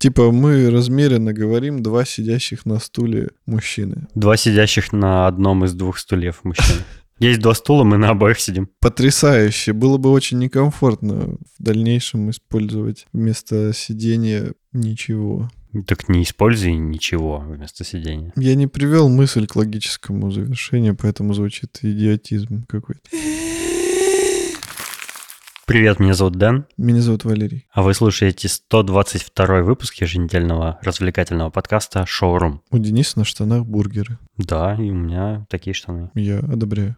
Типа мы размеренно говорим два сидящих на стуле мужчины. Два сидящих на одном из двух стульев мужчины. Есть два стула, мы на обоих сидим. Потрясающе. Было бы очень некомфортно в дальнейшем использовать вместо сидения ничего. Так не используй ничего вместо сидения. Я не привел мысль к логическому завершению, поэтому звучит идиотизм какой-то. Привет, меня зовут Дэн. Меня зовут Валерий. А вы слушаете 122 выпуск еженедельного развлекательного подкаста «Шоурум». У Дениса на штанах бургеры. Да, и у меня такие штаны. Я одобряю.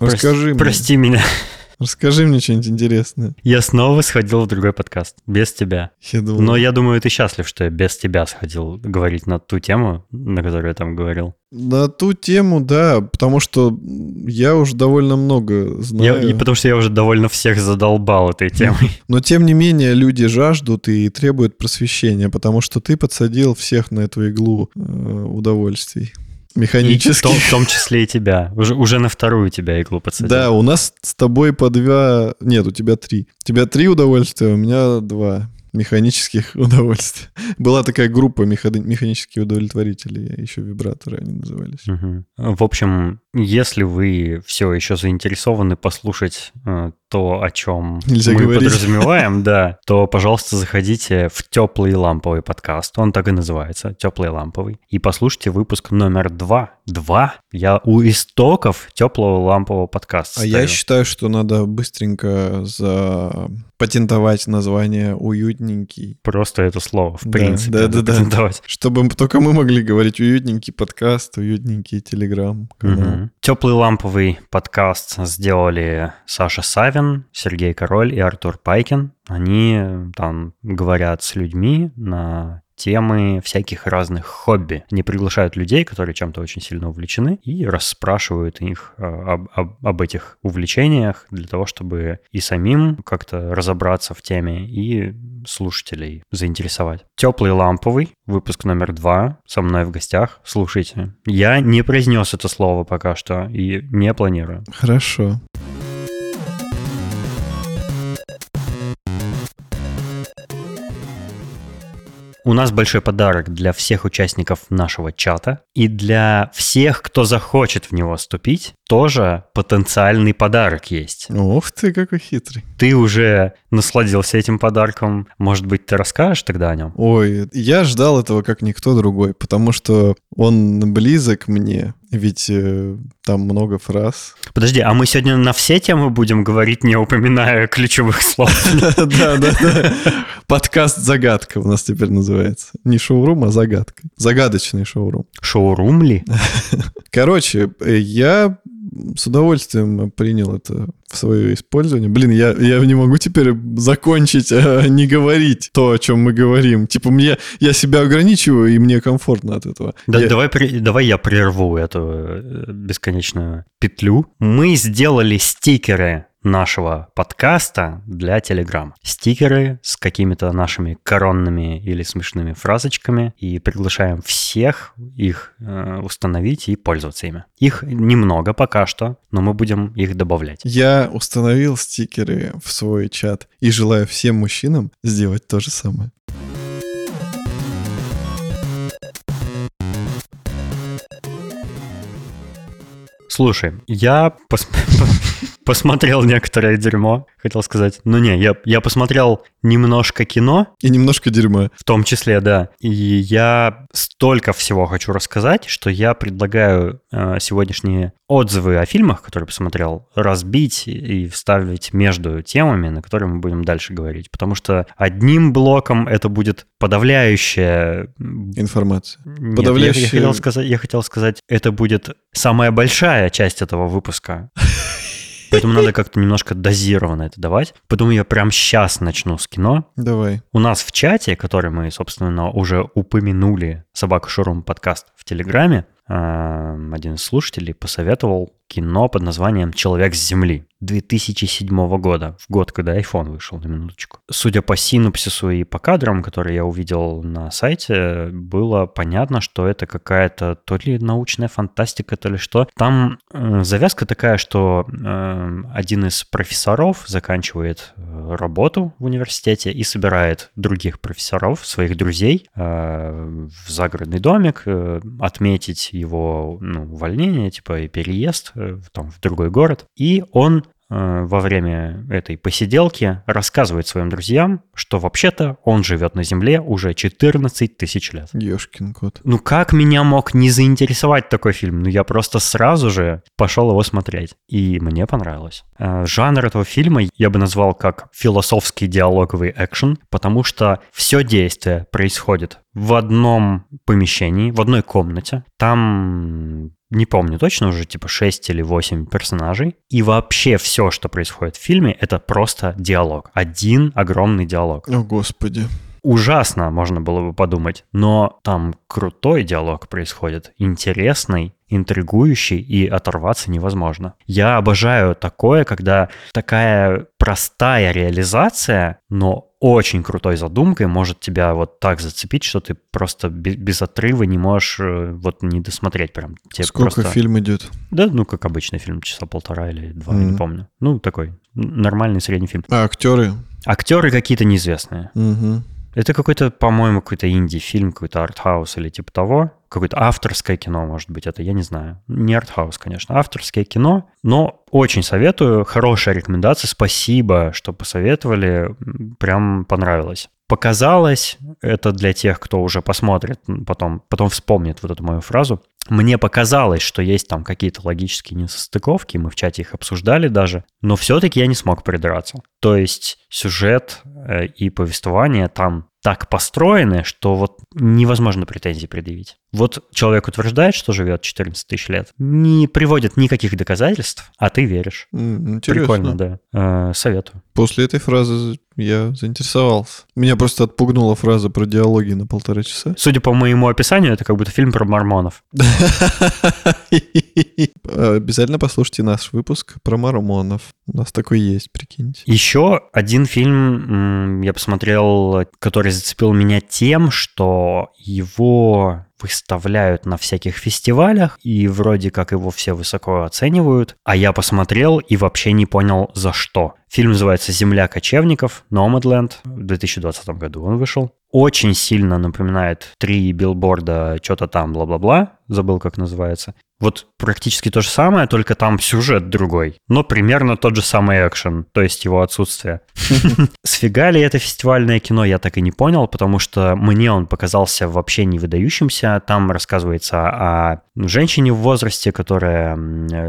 Расскажи мне. Прости меня. Расскажи мне что-нибудь интересное. Я снова сходил в другой подкаст. Без тебя. Я думал, Но я думаю, ты счастлив, что я без тебя сходил говорить на ту тему, на которую я там говорил. На ту тему, да, потому что я уже довольно много Я- знаю. и потому что я уже довольно всех задолбал этой темой. Но тем не менее люди жаждут и требуют просвещения, потому что ты подсадил всех на эту иглу э, удовольствий. И в Механически. том, в том числе и тебя. Уже, уже на вторую тебя иглу подсадил. Да, у нас с тобой по два... Нет, у тебя три. У тебя три удовольствия, у меня два механических удовольствия. Была такая группа меха- механические удовлетворители, еще вибраторы они назывались. Мгм. В общем, если вы все еще заинтересованы послушать э, то, о чем Нельзя мы говорить. подразумеваем, да, то, пожалуйста, заходите в теплый ламповый подкаст. Он так и называется, теплый ламповый. И послушайте выпуск номер два. Два? Я у истоков теплого лампового подкаста. А я стою. считаю, что надо быстренько запатентовать название «уютненький», Просто это слово, в Да, принципе, да, да, да. чтобы только мы могли говорить «уютненький подкаст», «уютненький телеграм-канал». Теплый ламповый подкаст сделали Саша Савин, Сергей Король и Артур Пайкин. Они э, там говорят с людьми на темы всяких разных хобби. Они приглашают людей, которые чем-то очень сильно увлечены, и расспрашивают их э, об, об- об этих увлечениях для того, чтобы и самим как-то разобраться в теме, и слушателей заинтересовать. Теплый ламповый, выпуск номер два, со мной в гостях. Слушайте, я не произнес это слово пока что и не планирую. Хорошо. У нас большой подарок для всех участников нашего чата и для всех, кто захочет в него вступить, тоже потенциальный подарок есть. Ух ты, какой хитрый. Ты уже насладился этим подарком, может быть, ты расскажешь тогда о нем? Ой, я ждал этого как никто другой, потому что он близок мне, ведь э, там много фраз. Подожди, а мы сегодня на все темы будем говорить, не упоминая ключевых слов? Да, да, да. Подкаст «Загадка» у нас теперь называется. Не шоурум, а загадка. Загадочный шоурум. Шоурум ли? Короче, э, я с удовольствием принял это в свое использование. Блин, я, я не могу теперь закончить, а не говорить то, о чем мы говорим. Типа, мне, я себя ограничиваю, и мне комфортно от этого. Да, Я- давай, давай я прерву эту э, бесконечную петлю. Мы сделали стикеры нашего подкаста для Telegram. Стикеры с какими-то нашими коронными или смешными фразочками и приглашаем всех их э, установить и пользоваться ими. Их немного пока что, но мы будем их добавлять. Я установил стикеры в свой чат и желаю всем мужчинам сделать то же самое. Слушай, я пос- посмотрел некоторое дерьмо, хотел сказать. Ну не, я, я посмотрел немножко кино, И немножко дерьма. В том числе, да. И я столько всего хочу рассказать, что я предлагаю э, сегодняшние отзывы о фильмах, которые посмотрел, разбить и вставить между темами, на которые мы будем дальше говорить. Потому что одним блоком это будет подавляющее... м, Информация. нет, я- я, Подавляющее- хотел сказать, я хотел сказать, это будет самая большая часть этого выпуска. Поэтому надо как-то немножко дозированно это давать. Поэтому я прям сейчас начну с кино. Давай. У нас в чате, который мы, собственно, уже упомянули Собака Шурум подкаст в Телеграме, один из слушателей посоветовал кино под названием «Человек с Земли» 2007 года, в год, когда iPhone вышел, на минуточку. Судя по синопсису и по кадрам, которые я увидел на сайте, было понятно, что это какая-то то ли научная фантастика, то ли что. Там э, завязка такая, что э, один из профессоров заканчивает э, работу в университете и собирает других профессоров, своих друзей, э, в загородный домик, э, отметить его ну, увольнение, типа и переезд Э, там, в другой город. И он во время этой посиделки рассказывает своим друзьям, что вообще-то он живет на Земле уже 14 тысяч лет. Ёшкин кот. Ну как меня мог не заинтересовать такой фильм? Ну я просто сразу же пошел его смотреть. И мне понравилось. Э, жанр этого фильма я бы назвал как философский диалоговый экшен, потому что все действие происходит в одном помещении, в одной комнате. Там не помню точно, уже типа 6 или 8 персонажей. И вообще все, что происходит в фильме, это просто диалог. Один огромный диалог. О, господи. Ужасно, можно было бы подумать. Но там крутой диалог происходит, интересный, интригующий, и оторваться невозможно. Я обожаю такое, когда такая простая реализация, но очень крутой задумкой может тебя вот так зацепить, что ты просто без, без отрыва не можешь э, вот не досмотреть прям. Тебе Сколько просто... фильм идет? Да, ну как обычный фильм, часа полтора или два, mm-hmm. я не помню. Ну такой нормальный средний фильм. А актеры? Актеры какие-то неизвестные. Mm-hmm. Это какой-то, по-моему, какой-то инди-фильм, какой-то артхаус или типа того. Какое-то авторское кино, может быть, это, я не знаю. Не артхаус, конечно, авторское кино. Но очень советую, хорошая рекомендация. Спасибо, что посоветовали. Прям понравилось. Показалось, это для тех, кто уже посмотрит, потом, потом вспомнит вот эту мою фразу. Мне показалось, что есть там какие-то логические несостыковки, мы в чате их обсуждали даже, но все-таки я не смог придраться. То есть сюжет э, и повествование там так построены, что вот невозможно претензий предъявить. Вот человек утверждает, что живет 14 тысяч лет, не приводит никаких доказательств, а ты веришь. Интересно. Прикольно, да. Э, советую. После этой фразы я заинтересовался. Меня просто отпугнула фраза про диалоги на полтора часа. Судя по моему описанию, это как будто фильм про мормонов. Обязательно послушайте наш выпуск про мормонов. У нас такой есть, прикиньте. Еще один фильм я посмотрел, который зацепил меня тем, что его выставляют на всяких фестивалях, и вроде как его все высоко оценивают, а я посмотрел и вообще не понял за что. Фильм называется «Земля кочевников», Nomadland, в 2020 году он вышел. Очень сильно напоминает три билборда, что-то там, бла-бла-бла, забыл, как называется. Вот практически то же самое, только там сюжет другой. Но примерно тот же самый экшен, то есть его отсутствие. Сфига ли это фестивальное кино, я так и не понял, потому что мне он показался вообще не выдающимся. Там рассказывается о женщине в возрасте, которая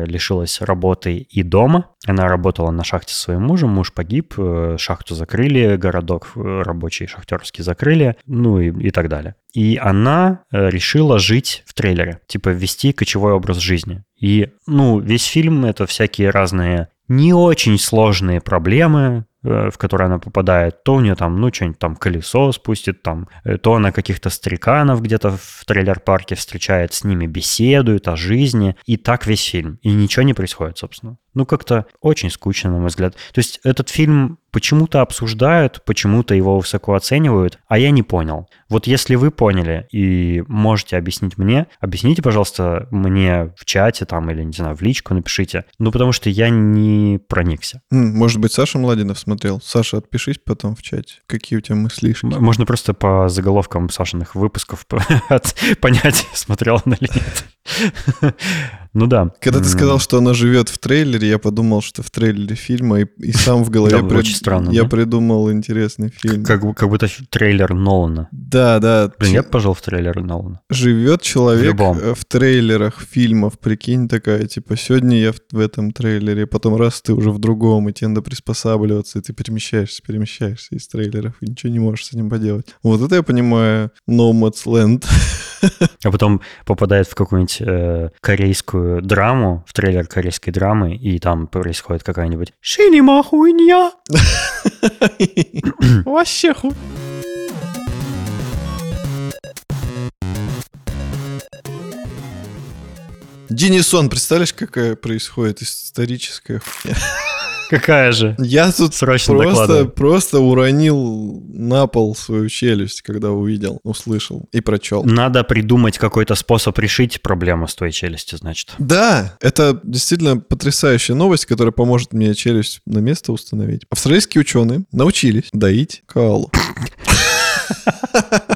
лишилась работы и дома. Она работала на шахте со своим мужем, муж погиб, э, шахту закрыли, городок э, рабочий шахтерский закрыли, ну и, и так далее. И она э, решила жить в трейлере, типа вести кочевой образ жизни. И, ну, весь фильм — это всякие разные не очень сложные проблемы, Э, в который она попадает, то у нее там, ну, что-нибудь там колесо спустит, там, э, то она каких-то стариканов где-то в трейлер-парке встречает, с ними беседует о жизни, и так весь фильм. И ничего не происходит, собственно. Ну, как-то очень скучно, на мой взгляд. То есть этот фильм почему-то обсуждают, почему-то его высоко оценивают, а я не понял. Вот если вы поняли и можете объяснить мне, объясните, пожалуйста, мне в чате там или, не знаю, в личку напишите. Ну, потому что я не проникся. Может быть, Саша Младинов смотрел. Саша, отпишись потом в чате. Какие у тебя мысли? Можно просто по заголовкам Сашиных выпусков понять, смотрел он или нет. Ну да. Когда ты сказал, что она живет в трейлере, я подумал, что в трейлере фильма, и, и сам в голове очень странно, я да? придумал интересный фильм. Как, как будто трейлер Нолана. Да, да. Блин, я бы пожил в трейлер Нолана. Живет человек в, в трейлерах фильмов, прикинь, такая, типа, сегодня я в, в этом трейлере, потом раз ты уже в другом, и тебе надо приспосабливаться, и ты перемещаешься, перемещаешься из трейлеров, и ничего не можешь с этим поделать. Вот это я понимаю Nomad's Land. А потом попадает в какую-нибудь э, корейскую корейскую драму, в трейлер корейской драмы, и там происходит какая-нибудь «Шинима хуйня!» Вообще хуй. Денисон, представляешь, какая происходит историческая хуйня? Какая же? Я тут Срочно просто, просто уронил на пол свою челюсть, когда увидел, услышал и прочел. Надо придумать какой-то способ решить проблему с твоей челюстью, значит. Да, это действительно потрясающая новость, которая поможет мне челюсть на место установить. Австралийские ученые научились доить коалу.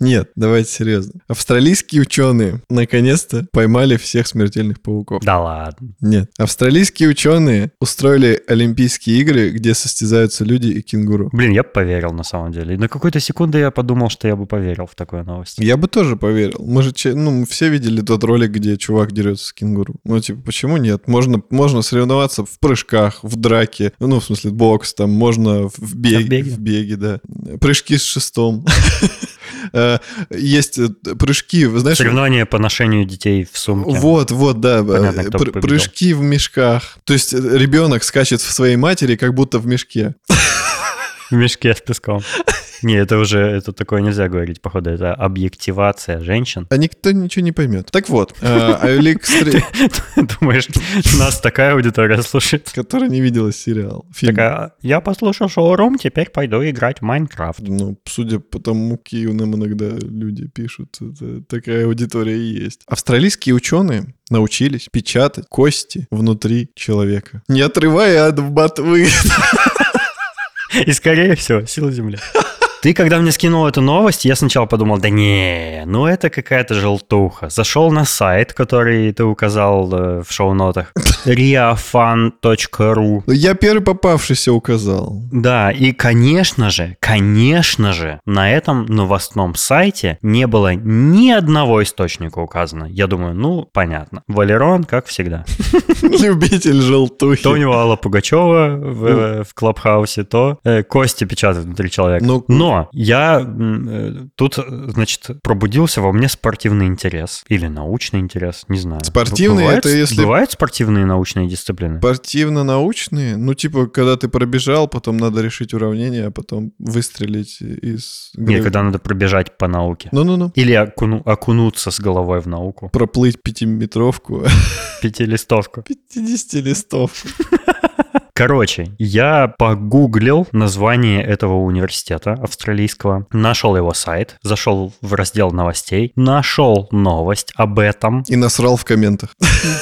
Нет, давайте серьезно. Австралийские ученые наконец-то поймали всех смертельных пауков. Да ладно. Нет. Австралийские ученые устроили Олимпийские игры, где состязаются люди и кенгуру. Блин, я бы поверил на самом деле. На какую-то секунду я подумал, что я бы поверил в такую новость. Я бы тоже поверил. Мы же, ну, мы все видели тот ролик, где чувак дерется с кенгуру. Ну, типа, почему нет? Можно, можно соревноваться в прыжках, в драке, ну, в смысле, бокс, там, можно в беге, В беге? в беге, да. Прыжки с шестом. Э, Есть э, прыжки, вы знаешь... Соревнования по ношению детей в сумке. Вот, вот, да. Понятно, э, кто пр- победил. прыжки в мешках. То есть ребенок скачет в своей матери, как будто в мешке. В мешке с песком. Не, это уже, это такое нельзя говорить, походу, это объективация женщин. А никто ничего не поймет. Так вот, э, Олег Думаешь, нас такая аудитория слушает? которая не видела сериал. Такая, я послушал шоурум, теперь пойду играть в Майнкрафт. Ну, судя по тому, какие нам иногда люди пишут, такая аудитория и есть. Австралийские ученые научились печатать кости внутри человека, не отрывая от ботвы. И скорее всего, сила земли. Ты, когда мне скинул эту новость, я сначала подумал, да не, ну это какая-то желтуха. Зашел на сайт, который ты указал э, в шоу-нотах, riafan.ru. Я первый попавшийся указал. Да, и, конечно же, конечно же, на этом новостном сайте не было ни одного источника указано. Я думаю, ну, понятно. Валерон, как всегда. Любитель желтухи. То у него Алла Пугачева в, в Клабхаусе, то э, кости печатают внутри человека. Ну, Но я э, тут, э, значит, пробудился во мне спортивный интерес. Или научный интерес, не знаю. Спортивный Бывает- это если- Бывают спортивные научные дисциплины? Спортивно-научные, ну, типа, когда ты пробежал, потом надо решить уравнение, а потом выстрелить из... Не, когда надо пробежать по науке. Ну-ну-ну. Или окуну- окунуться с головой в науку. Проплыть пятиметровку, Пятилистовку. 50-листовку. Короче, я погуглил название этого университета австралийского, нашел его сайт, зашел в раздел новостей, нашел новость об этом. И насрал в комментах.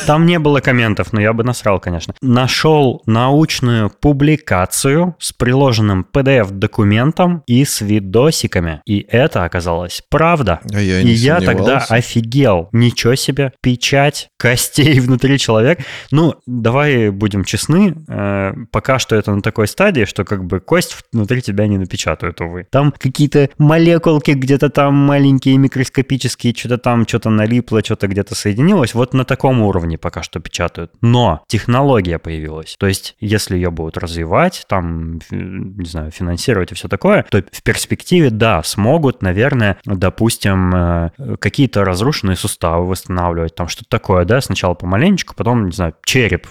Там не было комментов, но я бы насрал, конечно. Нашел научную публикацию с приложенным PDF-документом и с видосиками. И это оказалось правда. А я И я тогда офигел. Ничего себе, печать костей внутри человека. Ну, давай будем честны, э, пока что это на такой стадии, что как бы кость внутри тебя не напечатают, увы. Там какие-то молекулки где-то там маленькие, микроскопические, что-то там, что-то налипло, что-то где-то соединилось. Вот на таком уровне пока что печатают. Но технология появилась. То есть, если ее будут развивать, там, не знаю, финансировать и все такое, то в перспективе, да, смогут, наверное, допустим, э, какие-то разрушенные суставы восстанавливать, там что-то такое, да, сначала помаленечку, потом, не знаю, череп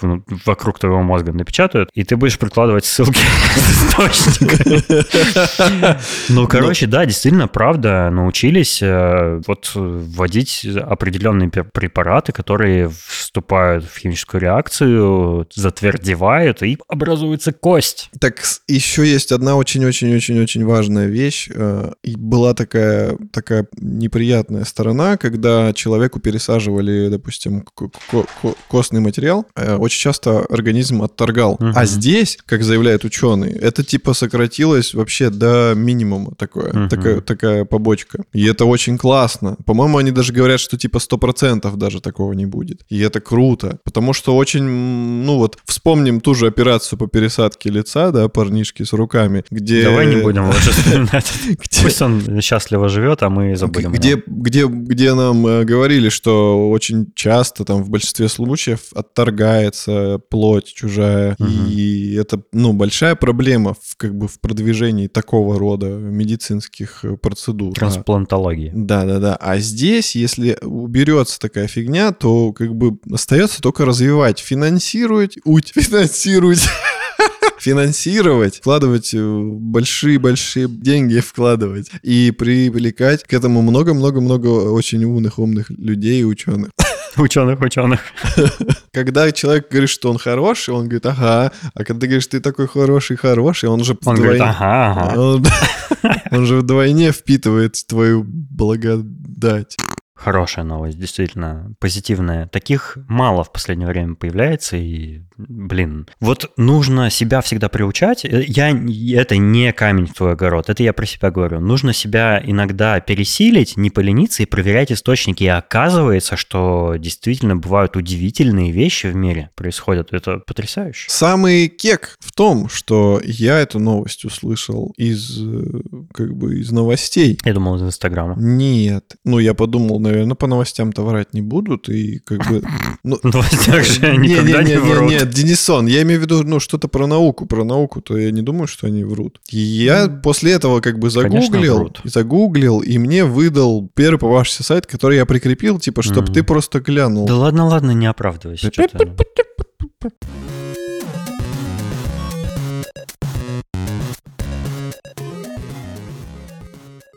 вокруг твоего мозга напечатают, и ты будешь прикладывать ссылки с источника. Ну, короче, да, действительно, правда, научились э, вот вводить определенные препараты, которые вступают в химическую реакцию, затвердевают, и образуется кость. Так еще есть одна очень-очень-очень-очень важная вещь. э, была такая, такая неприятная сторона, когда человеку пересаживали, допустим, ко- ко- ко- костный материал, э, очень часто организм отторгал. Мгм. А здесь, как заявляют ученые, это типа сократилось вообще до минимума такое, Мгм. такая, такая побочка. И это очень классно. По-моему, они даже говорят, что типа 100% даже такого не будет. И это круто, потому что очень, ну вот, вспомним ту же операцию по пересадке лица, да, парнишки с руками, где... Давай не будем лучше вспоминать. Пусть он счастливо живет, а мы забудем. где, где, где нам э, говорили, что очень часто, там, в большинстве случаев отторгается плоть чужая. И это, ну, большая проблема в, как бы, в продвижении такого рода медицинских э, процедур. А- Трансплантологии. Да, да, да. А здесь, если уберется такая фигня, то как бы остается только развивать, финансировать, уть, финансировать. Финансировать, вкладывать э, большие-большие деньги вкладывать и привлекать к этому много-много-много очень умных-умных людей и ученых. Ученых-ученых. Когда человек говорит, что он хороший, он говорит, ага. А когда ты говоришь, ты такой хороший-хороший, он же Он говорит, ага, ага. Он, он же вдвойне впитывает твою благодать. Хорошая новость, действительно, позитивная. Таких мало в последнее время появляется, и, блин, вот нужно себя всегда приучать. Э, я, это не камень в твой огород, это я про себя говорю. Нужно себя иногда пересилить, не полениться и проверять источники. И оказывается, что действительно бывают удивительные вещи в мире происходят. Это потрясающе. Самый кек в том, что я эту новость услышал из, э, как бы, из новостей. Я думал, из Инстаграма. Нет. Ну, я подумал, наверное, по новостям-то врать не будут, и как бы... Ну, новостях же не, никогда не, не не, врут. нет, Денисон, я имею в виду, ну, что-то про науку. Про науку, то я не думаю, что они врут. И я после этого как бы загуглил, загуглил, и мне выдал первый попавшийся сайт, который я прикрепил, типа, чтобы Мгм. ты просто глянул. Да ладно, ладно, не оправдывайся.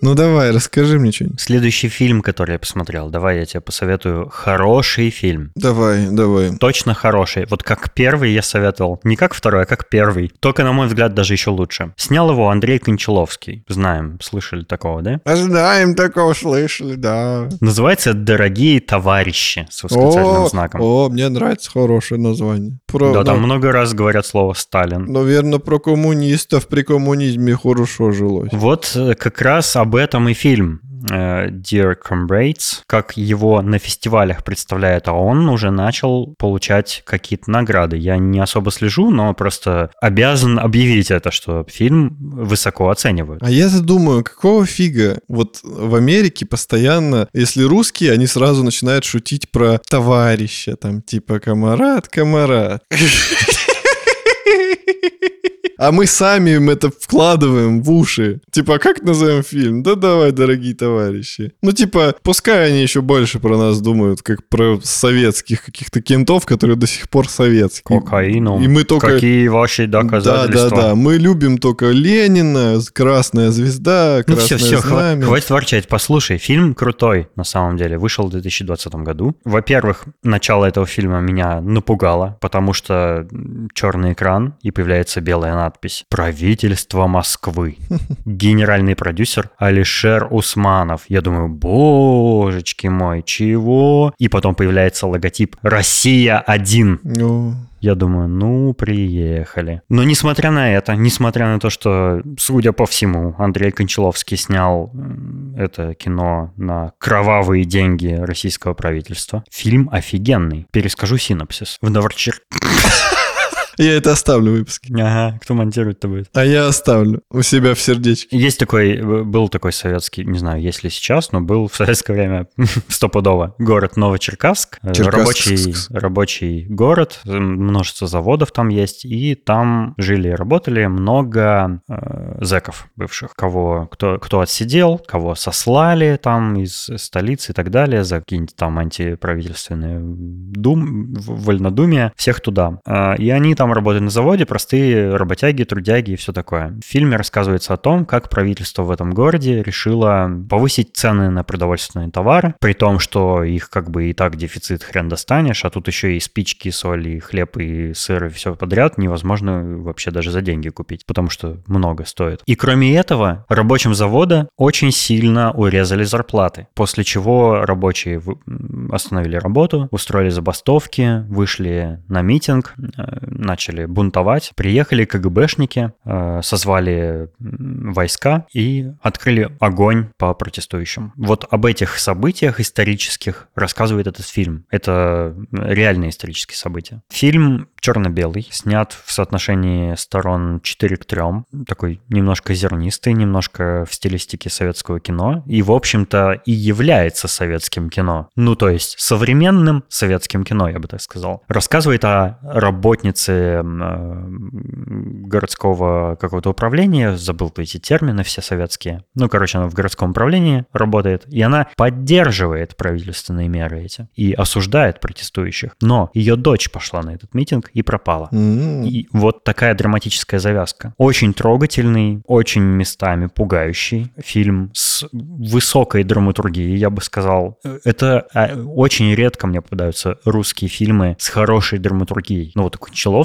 Ну давай, расскажи мне что-нибудь. Следующий фильм, который я посмотрел, давай я тебе посоветую. Хороший фильм. Давай, давай. Точно хороший. Вот как первый я советовал. Не как второй, а как первый. Только, на мой взгляд, даже еще лучше. Снял его Андрей Кончаловский. Знаем, слышали такого, да? Знаем, такого слышали, да. Называется «Дорогие товарищи» с восклицательным О, знаком. О, мне нравится хорошее название. Про, Да, там ну, много раз говорят слово «Сталин». Наверное, про коммунистов при коммунизме хорошо жилось. Вот э, как раз об этом и фильм. э, Dear Comrades, как его на фестивалях представляют, а он уже начал получать какие-то награды. Я не особо слежу, но просто обязан объявить это, что фильм высоко оценивают. А я задумаю, какого фига вот в Америке постоянно, если русские, они сразу начинают шутить про товарища, там типа камарад, камарад. А мы сами им это вкладываем в уши. Типа, а как назовем фильм? Да давай, дорогие товарищи. Ну, типа, пускай они еще больше про нас думают, как про советских каких-то кентов, которые до сих пор советские. Кокаину. И мы только... Какие ваши доказательства? Да, да, да. Мы любим только Ленина, Красная звезда, Ну Красное все, все, знамя. хватит ворчать. Послушай, фильм крутой, на самом деле. Вышел в 2020 году. Во-первых, начало этого фильма меня напугало, потому что черный экран, и появляется белая надпись «Правительство Москвы». Генеральный продюсер Алишер Усманов. Я думаю, божечки мой, чего? И потом появляется логотип «Россия-1». Ну, Я думаю, ну, приехали. Но несмотря на это, несмотря на то, что, судя по всему, Андрей Кончаловский снял это кино на кровавые деньги российского правительства, фильм офигенный. Перескажу синопсис. В Новорчер... я это оставлю в выпуске. Ага, кто монтирует-то будет? А я оставлю у себя в сердечке. Есть такой, э, был такой советский, не знаю, есть ли сейчас, но был в советское время стопудово город Новочеркасск. Э, Черкасск. Рабочий, рабочий город, э, множество заводов там есть, и там жили и работали много э, зэков бывших, кого, кто, кто отсидел, кого сослали там из столицы и так далее за какие-нибудь там антиправительственные дум, вольнодумия, всех туда. Э, И они там работают на заводе, простые работяги, трудяги и все такое. В фильме рассказывается о том, как правительство в этом городе решило повысить цены на продовольственные товары, при том, что их как бы и так дефицит хрен достанешь, а тут еще и спички, соль, и хлеб, и сыр, и все подряд невозможно вообще даже за деньги купить, потому что много стоит. И кроме этого, рабочим завода очень сильно урезали зарплаты, после чего рабочие остановили работу, устроили забастовки, вышли на митинг, э, начали бунтовать. Приехали КГБшники, э, созвали войска и открыли огонь по протестующим. Вот об этих событиях исторических рассказывает этот фильм. Это реальные исторические события. Фильм черно-белый, снят в соотношении сторон 4 к 3. Такой немножко зернистый, немножко в стилистике советского кино. И, в общем-то, и является советским кино. Ну, то есть современным советским кино, я бы так сказал. Рассказывает о работнице после э, городского какого-то управления, забыл эти термины все советские. Ну, короче, она в городском управлении работает, и она поддерживает правительственные меры эти и осуждает протестующих. Но ее дочь пошла на этот митинг и пропала. М. И вот такая драматическая завязка. Очень трогательный, очень местами пугающий фильм с высокой драматургией, я бы сказал. Это а, очень редко мне попадаются русские фильмы с хорошей драматургией. Ну вот у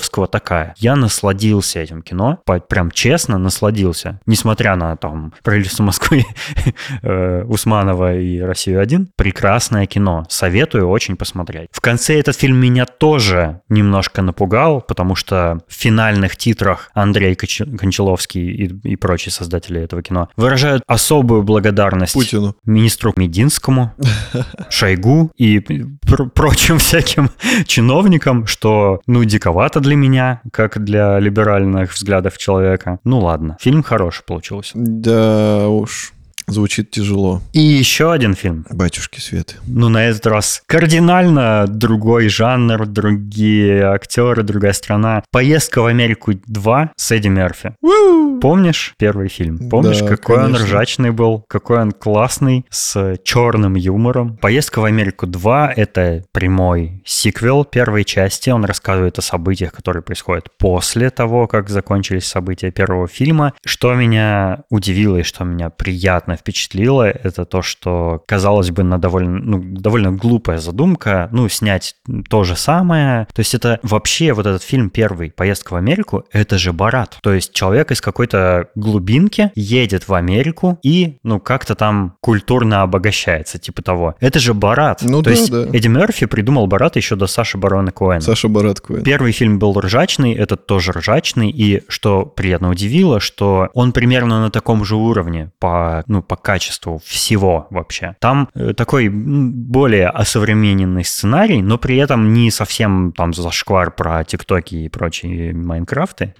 Кончаловского такая. Я насладился этим кино, прям честно насладился. Несмотря на там правительство Москвы, э, Усманова и Россию-1, прекрасное кино. Советую очень посмотреть. В конце этот фильм меня тоже немножко напугал, потому что в финальных титрах Андрей Кончаловский и, и прочие создатели этого кино выражают особую благодарность Путину. министру Мединскому, Шойгу и пр- прочим всяким чиновникам, что, ну, диковато для меня, как для либеральных взглядов человека. Ну, ладно. Фильм хороший получился. Да уж, звучит тяжело. И еще один фильм. Батюшки Светы. Ну, на этот раз кардинально другой жанр, другие актеры, другая страна. «Поездка в Америку 2» с Эдди Мерфи. Помнишь первый фильм? Помнишь, Да, какой он конечно. ржачный был, какой он классный, с черным юмором? «Поездка в Америку 2» — это прямой сиквел первой части. Он рассказывает о событиях, которые происходят после того, как закончились события первого фильма. Что меня удивило и что меня приятно впечатлило, это то, что, казалось бы, на довольно, ну, довольно глупая задумка, ну, снять то же самое. То есть это вообще вот этот фильм первый «Поездка в Америку» — это же Барат. То есть человек из какой-то глубинки едет в Америку и, ну, как-то там культурно обогащается, типа того. Это же Барат. Ну То да, есть да. Эдди Мерфи придумал Барат еще до Саши Барона Коэна. Саша Барат Коэн. Первый фильм был ржачный, этот тоже ржачный, и что приятно удивило, что он примерно на таком же уровне по, ну, по качеству всего вообще. Там э, такой более осовремененный сценарий, но при этом не совсем там зашквар про тиктоки и прочие Майнкрафты.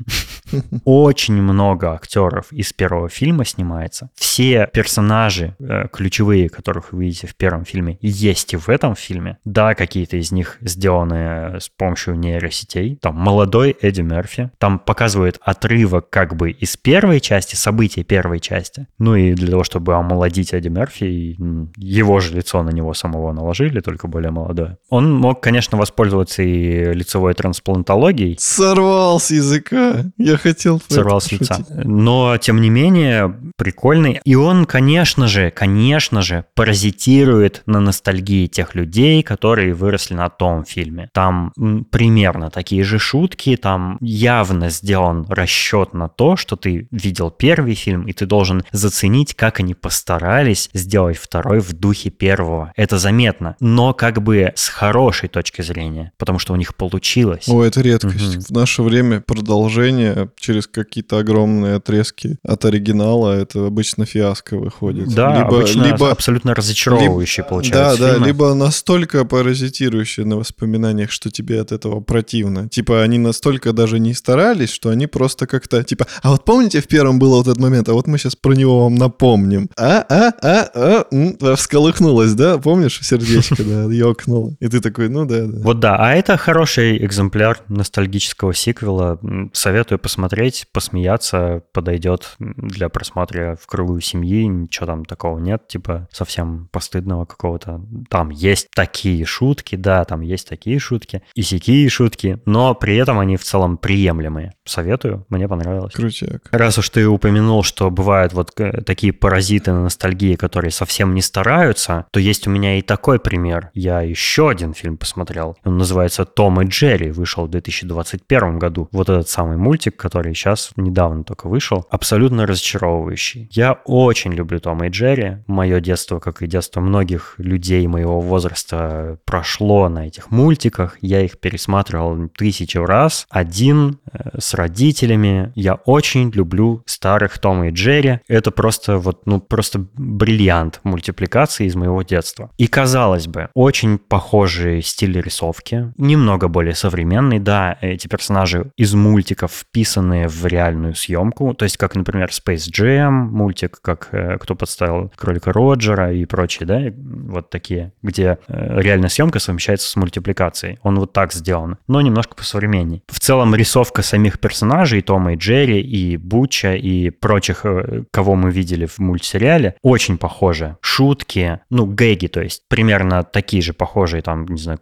Очень много актеров из первого фильма снимается. Все персонажи э, ключевые, которых вы видите в первом фильме, есть и в этом фильме. Да, какие-то из них сделаны с помощью нейросетей. Там молодой Эдди Мерфи. Там показывают отрывок как бы из первой части, событий первой части. Ну и для того, чтобы омолодить Эдди Мерфи, и, его же лицо на него самого наложили, только более молодое. Он мог, конечно, воспользоваться и лицевой трансплантологией, Сорвал с языка. Я хотел сорвал с лица. Но, тем не менее, прикольный. И он, конечно же, конечно же, паразитирует на ностальгии тех людей, которые выросли на том фильме. Там примерно такие же шутки, там явно сделан расчет на то, что ты видел первый фильм, и ты должен заценить, как они постарались сделать второй в духе первого. Это заметно, но как бы с хорошей точки зрения, потому что у них получилось. О, это редкость. Мгм. В наше время продолжение через какие-то огромные отрезки от оригинала, это обычно фиаско выходит. Да, либо, обычно либо, абсолютно разочаровывающие да, получаются да, фильмы. либо настолько паразитирующие на воспоминаниях, что тебе от этого противно. Типа они настолько даже не старались, что они просто как-то, типа, а вот помните в первом было вот этот момент, а вот мы сейчас про него вам напомним. А, а, а, а, м, всколыхнулось, да? Помнишь, сердечко, да, ёкнуло. И ты такой, ну да, да. Вот да, а это хороший экземпляр ностальгического сиквела. Советую посмотреть, посмеяться, подойдет для просмотра в кругу семьи, ничего там такого нет, типа совсем постыдного какого-то. Там есть такие шутки, да, там есть такие шутки, и сякие шутки, но при этом они в целом приемлемые. Советую, мне понравилось. Крутяк. Раз уж ты упомянул, что бывают вот э, такие паразиты на ностальгии, которые совсем не стараются, то есть у меня и такой пример. Я еще один фильм посмотрел. Он называется «Том и Джерри», вышел в 2021 году. Вот этот самый мультик, который сейчас недавно только вышел, абсолютно разочаровывающий. Я очень люблю Тома и Джерри. Мое детство, как и детство многих людей моего возраста, прошло на этих мультиках. Я их пересматривал тысячу раз. Один э, с родителями. Я очень люблю старых Тома и Джерри. Это просто вот, ну, ну, просто бриллиант мультипликации из моего детства. И, казалось бы, очень похожий стиль рисовки, немного более современный, да, эти персонажи из мультиков вписаны в реальную съемку, то есть как, например, Space Jam, мультик, как э, «Кто подставил кролика Роджера» и прочие, да, вот такие, где э, реальная съемка совмещается с мультипликацией. Он вот так сделан, но немножко посовременней. В целом рисовка самих персонажей, Тома и Джерри, и Буча, и прочих, э, кого мы видели в мультсериале, очень похожа. Шутки, ну, гэги, то есть примерно такие же похожие, там, не знаю,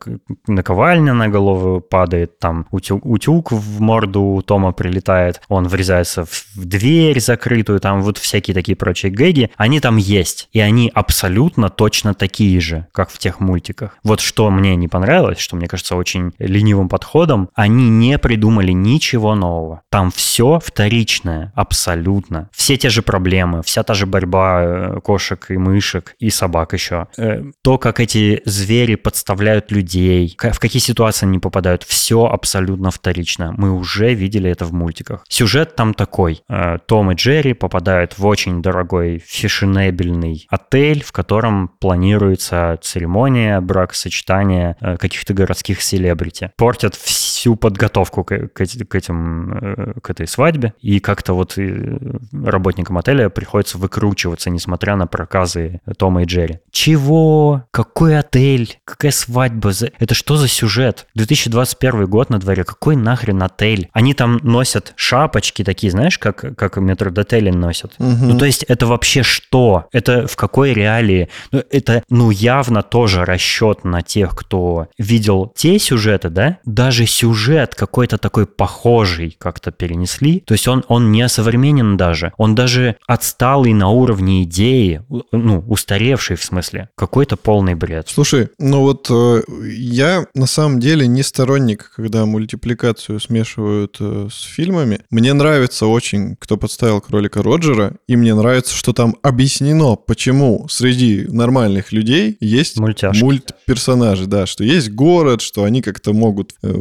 наковальня на голову падает, там утюг, утюг в морду Тома прилетает, он врезается в дверь закрытую, там вот всякие такие прочие гэги, они там есть, и они абсолютно точно такие же, как в тех мультиках. Вот что мне не понравилось, что мне кажется очень ленивым подходом, они не придумали ничего нового. Там все вторичное, абсолютно. Все те же проблемы, вся та же борьба э, кошек и мышек, и собак еще. Э, то, как эти звери подставляют людей, в какие ситуации они попадают, все абсолютно вторично. Мы уже видели это в мультиках. Сюжет там такой. Э, Том и Джерри попадают в очень дорогой фешенебельный отель, в котором планируется церемония бракосочетания каких-то городских селебрити. Портят всю подготовку к, к, к этим, к этой свадьбе, и как-то вот работникам отеля приходится выкручиваться, несмотря на проказы Тома и Джерри. Чего? Какой отель? Какая свадьба? Это что за сюжет? 2021 год на дворе. Какой нахрен отель? Они там носят шапочки такие, знаешь, как, как метродотели носят. Угу. Ну, то есть это вообще что? Это в какой реалии? Ну, это, ну, явно тоже расчет на тех, кто видел те сюжеты, да? Даже сюжет какой-то такой похожий как-то перенесли. То есть он, он не современен даже. Он даже отсталый на уровне идеи, ну, устаревший в смысле. Какой-то полный бред. Слушай, ну вот э, я на самом деле не сторонник, когда мультипликацию смешивают э, с фильмами. Мне нравится очень, кто подставил кролика Роджера, и мне нравится, что там объяснено, почему среди нормальных людей есть Мультяшки. мультперсонажи, да, что есть город, что они как-то могут э,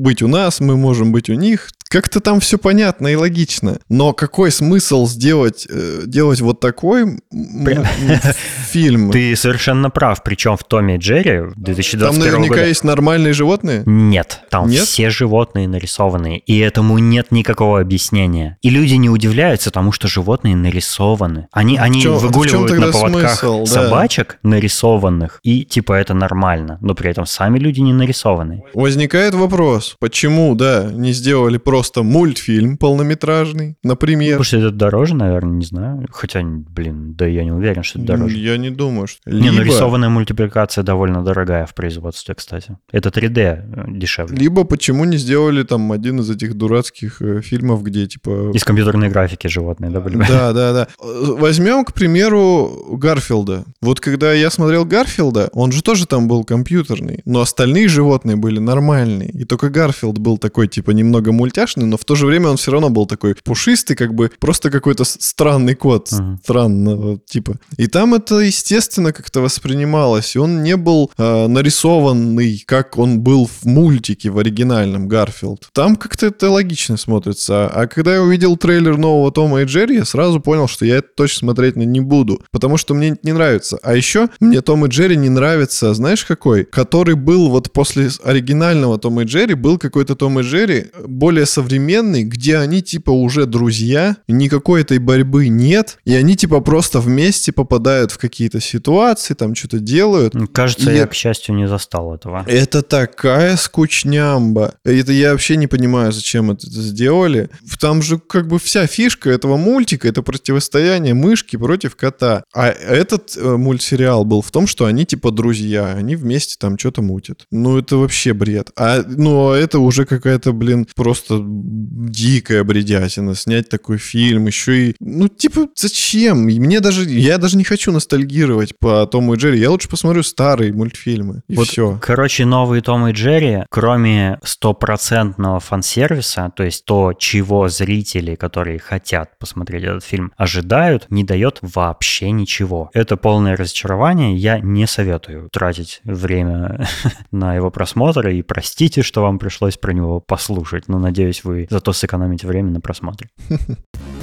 быть у нас, мы можем быть у них. Как-то там все понятно и логично. Но какой смысл сделать, э, делать вот такой фильм? Ты совершенно прав. Причем в Томе и Джерри 2021 Там наверняка года... есть нормальные животные? Нет. Там нет? все животные нарисованные. И этому нет никакого объяснения. И люди не удивляются тому, что животные нарисованы. Они, они чем, выгуливают на поводках смысл, собачек да. нарисованных. И типа это нормально. Но при этом сами люди не нарисованы. Возникает вопрос, почему, да, не сделали просто просто мультфильм полнометражный, например. Потому что это дороже, наверное, не знаю. Хотя, блин, да я не уверен, что это дороже. Я не думаю, что... Не, Либо... нарисованная мультипликация довольно дорогая в производстве, кстати. Это 3D э, дешевле. Либо почему не сделали там один из этих дурацких э, фильмов, где типа... Из компьютерной графики животные, да, были? Да, да, да. Возьмем, к примеру, Гарфилда. Вот когда я смотрел Гарфилда, он же тоже там был компьютерный, но остальные животные были нормальные. И только Гарфилд был такой, типа, немного мультяшный, страшный, но в то же время он все равно был такой пушистый, как бы просто какой-то странный кот, uh-huh. странного типа. И там это, естественно, как-то воспринималось. И он не был э, нарисованный, как он был в мультике, в оригинальном Гарфилд. Там как-то это логично смотрится. А когда я увидел трейлер нового Тома и Джерри, я сразу понял, что я это точно смотреть не буду, потому что мне не нравится. А еще мне Том и Джерри не нравится, знаешь какой? Который был вот после оригинального Тома и Джерри, был какой-то Том и Джерри более современный где они типа уже друзья, никакой этой борьбы нет, и они типа просто вместе попадают в какие-то ситуации, там что-то делают. Кажется, и я, к счастью, не застал этого. Это такая скучнямба. Это я вообще не понимаю, зачем это сделали. Там же как бы вся фишка этого мультика, это противостояние мышки против кота. А этот э, мультсериал был в том, что они типа друзья, они вместе там что-то мутят. Ну это вообще бред. А ну а это уже какая-то, блин, просто дикая бредятина, снять такой фильм, еще и... Ну, типа, зачем? Мне даже... Я даже не хочу ностальгировать по Тому и Джерри. Я лучше посмотрю старые мультфильмы. И вот, все. Короче, новые Том и Джерри, кроме стопроцентного фан-сервиса, то есть то, чего зрители, которые хотят посмотреть этот фильм, ожидают, не дает вообще ничего. Это полное разочарование. Я не советую тратить время на его просмотр. И простите, что вам пришлось про него послушать. Но надеюсь, вы зато сэкономите время на просмотре.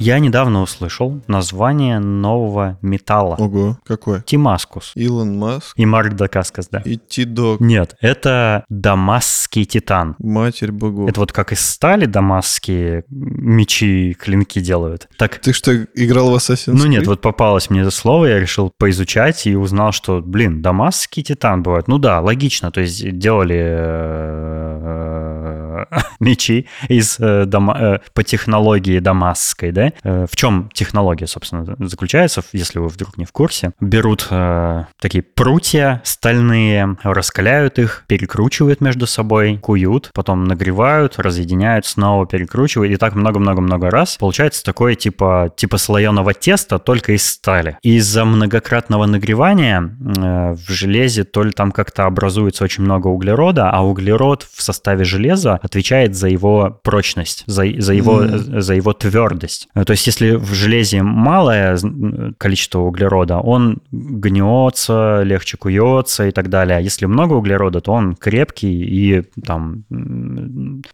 Я недавно услышал название нового металла. Ого, какой? Тимаскус. Илон Маск И Марк Дакаскас, да. и Ти-Дог. Нет, это дамасский титан. Матерь богов. Это вот как из стали дамасские мечи, клинки делают. Так Ты что, играл в Assassin's Ну нет, Creed? вот попалось мне это слово, я решил поизучать и узнал, что, блин, дамасский титан бывает. Ну да, логично, то есть делали э, мечи из э, дама- э, по технологии дамасской, да? Э, В чем технология, собственно, заключается, если вы вдруг не в курсе? Берут э, такие прутья стальные, раскаляют их, перекручивают между собой, куют, потом нагревают, разъединяют, снова перекручивают, и так много-много-много раз. Получается такое типа, типа слоеного теста, только из стали. Из-за многократного нагревания э, в железе то ли там как-то образуется очень много углерода, а углерод в составе железа отвечает за его прочность, за, за, его, Мгм. за его твердость. Э, То есть если в железе малое количество углерода, он гнется, легче куется и так далее. А если много углерода, то он крепкий и там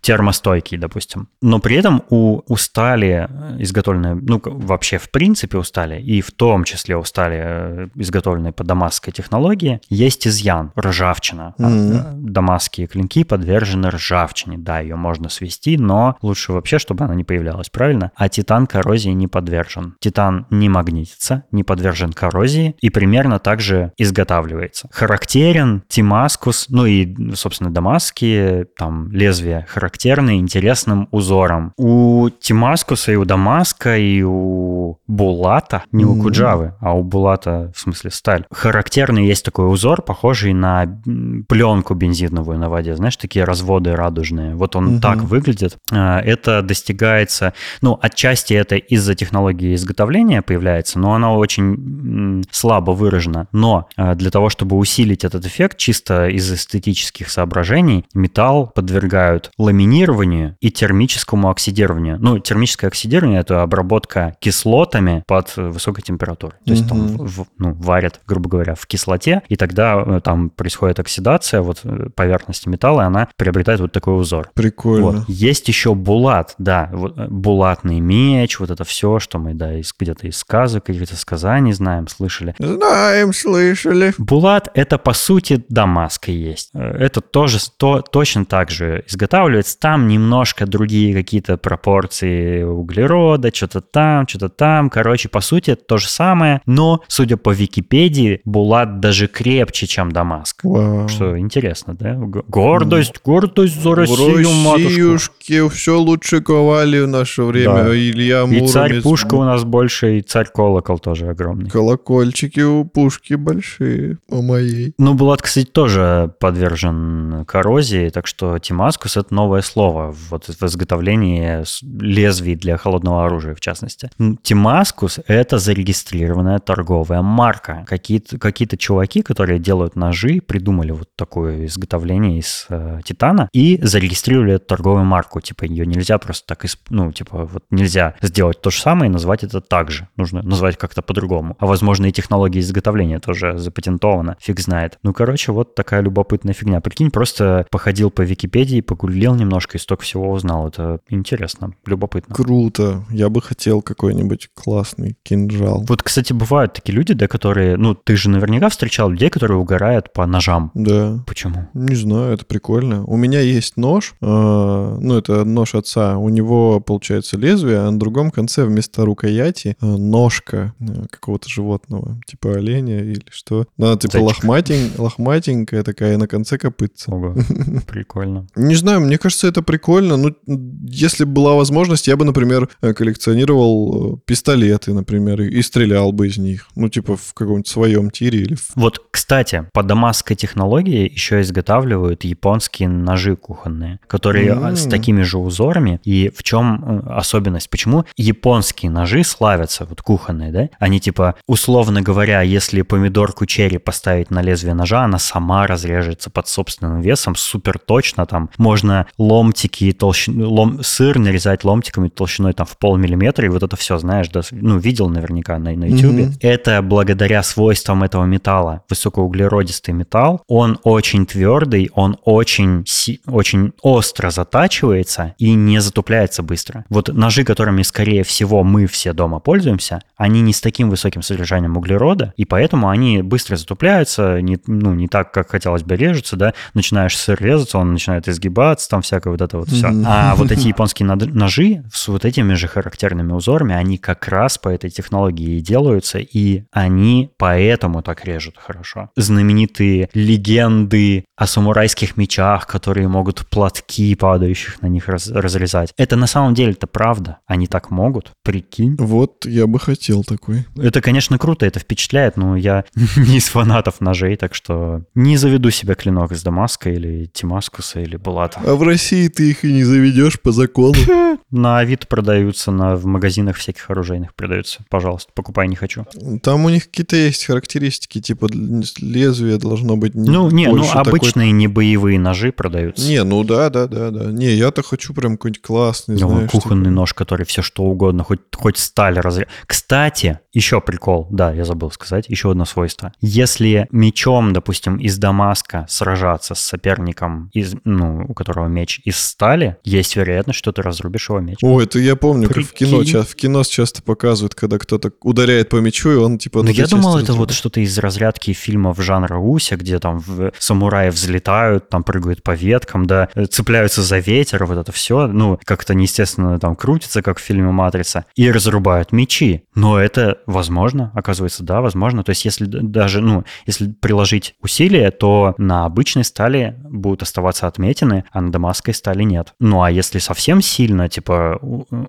термостойкий, допустим. Но при этом у, у стали, э, изготовленной, ну, вообще в принципе у стали, и в том числе у стали, э, изготовленной по дамасской технологии, есть изъян, ржавчина. Э, Дамасские клинки подвержены ржавчине. Да, ее можно свести, но лучше вообще, чтобы она не появлялась, правильно? А титан коррозии не подвержен. Титан не магнитится, не подвержен коррозии и примерно так же изготавливается. Характерен тимаскус, ну и, собственно, дамасские там лезвия характерны интересным узором. У тимаскуса и у дамаска и у булата, не у куджавы, а у булата, в смысле сталь, характерный есть такой узор, похожий на пленку бензиновую на воде, знаешь, такие разводы радужные. Вот он Мгм. так выглядит. А, Это достигается, ну, отчасти это из-за технологии изготовления появляется, но она очень слабо выражена. Но а, для того, чтобы усилить этот эффект, чисто из эстетических соображений, металл подвергают ламинированию и термическому оксидированию. Ну, термическое оксидирование – это обработка кислотами под э, высокой температурой. То есть там в- ну, варят, грубо говоря, в кислоте, и тогда э, там происходит оксидация вот э, поверхности металла, и она приобретает вот такой узор. Прикольно. Вот. Есть еще булат, да, э, булатный меч, вот это все, что мы, да, из, где-то из сказок, каких-то сказаний знаем, слышали. Знаем, слышали. Булат — это, по сути, Дамаск и есть. Э, Это тоже то, точно так же изготавливается. Там немножко другие какие-то пропорции углерода, что-то там, что-то там. Короче, по сути, это то же самое. Но, судя по Википедии, Булат даже крепче, чем Дамаск. Вау. Что интересно, да? Гордость, гордость за Россию, в матушку. Все лучше ковали в наше время. Да. Илья И Муромец. царь Пушка у нас больше, и царь Колокол тоже огромный. Колокольчики у пушки большие, у моей. Ну, Булат, кстати, тоже подвержен коррозии, так что Тимаскус — это новое слово вот в изготовлении лезвий для холодного оружия, в частности. Тимаскус — это зарегистрированная торговая марка. Какие-то какие чуваки, которые делают ножи, придумали вот такое изготовление из э, титана и зарегистрировали эту торговую марку. Типа ее нельзя просто так, исп- ну, типа вот нельзя сделать то же самое и назвать это так же. Нужно назвать как-то по-другому. А возможно и технология изготовления тоже запатентована. Фиг знает. Ну, короче, вот такая любопытная фигня. Прикинь, просто походил по Википедии, погуглил немножко и столько всего узнал. Это интересно, любопытно. Круто. Я бы хотел какой-нибудь классный кинжал. Вот, кстати, бывают такие люди, да, которые... Ну, ты же наверняка встречал людей, которые угорают по ножам. Да. Почему? Не знаю, это прикольно. У меня есть нож, э, ну, это нож отца. У него, получается, лезвие, а на другом конце вместо рукояти э, ножка э, какого-то животного, типа оленя или что. Она типа лохматень, лохматенькая такая, и на конце копытца. Ого, прикольно. Не знаю, мне кажется, это прикольно. Ну, если бы была возможность, я бы, например, коллекционировал пистолеты, например, и стрелял бы из них. Ну, типа в каком-нибудь своем тире или. Вот, кстати, по дамасской технологии еще изготавливают японские ножи кухонные, которые М. с такими же узорами. И в чем э, особенность? Почему японские ножи славятся, вот кухонные, да? Они типа, условно говоря, если помидорку черри поставить на лезвие ножа, она сама разрежется под собственным весом супер точно. Там можно ломтики, толщину, лом, сыр нарезать ломтиками толщиной там в полмиллиметра, и вот это все, знаешь, да, ну, видел наверняка на, на YouTube. Мгм. Это благодаря свойствам этого металла. Высокоуглеродистый металл, он очень твердый, он очень, си- очень остро затачивается и не затупляется быстро. Вот ножи, которыми, скорее всего, мы все дома пользуемся, они не с таким высоким содержанием углерода, и поэтому они быстро затупляются, не, ну, не так, как хотелось бы режутся, да, начинаешь сыр резаться, он начинает изгибаться, там всякое вот это вот все. А вот эти японские ножи с вот этими же характерными узорами, они как раз по этой технологии и делаются, и они поэтому так режут хорошо. Знаменитые легенды о самурайских мечах, которые могут платки падающих на них раз разрезать. Это на самом деле это правда. Они так могут, прикинь. Вот я бы хотел такой. Это, конечно, круто, это впечатляет, но я не из фанатов ножей, так что не заведу себе клинок из Дамаска или Тимаскуса или Булата. А в России ты их и не заведешь по закону. На Авито продаются, на, в магазинах всяких оружейных продаются. Пожалуйста, покупай, не хочу. Там у них какие-то есть характеристики, типа лезвие должно быть не Ну, не, ну обычные не боевые ножи продаются. Не, ну да, да, да, да. Не, я-то хочу прям какой-нибудь классный, ну, знаешь. Кухонный типа... нож, который все что угодно, хоть, хоть сталь разрез. Кстати, еще прикол, да, я забыл сказать, еще одно свойство. Если мечом, допустим, из Дамаска сражаться с соперником, из, ну, у которого меч из стали, есть вероятность, что ты разрубишь его меч. О, это я помню, Прикинь. как в кино, в кино часто показывают, когда кто-то ударяет по мечу, и он типа... Ну, я думал, это вот что-то из разрядки фильмов жанра Уся, где там самураи взлетают, там прыгают по веткам, да, цепляются за ветер, вот это все, ну, как-то неестественно там крутится, как в фильме «Матрица», и разрубают мечи. Но это возможно, оказывается, да, возможно. То есть если даже, ну, если приложить усилия, то на обычной стали будут оставаться отметины, а на дамасской стали нет. Ну, а если совсем сильно, типа,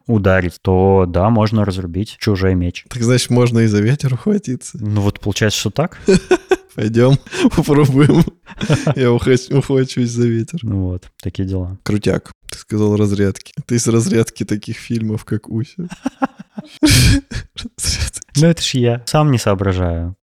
ударить, то да, можно разрубить чужой меч. Так значит, можно и за ветер ухватиться. Ну вот получается, что так. Пойдем, попробуем. Я ухвачусь за ветер. Ну вот, такие дела. Крутяк. Ты сказал разрядки. Ты из разрядки таких фильмов, как Уся. Ну это ж я. Сам не соображаю.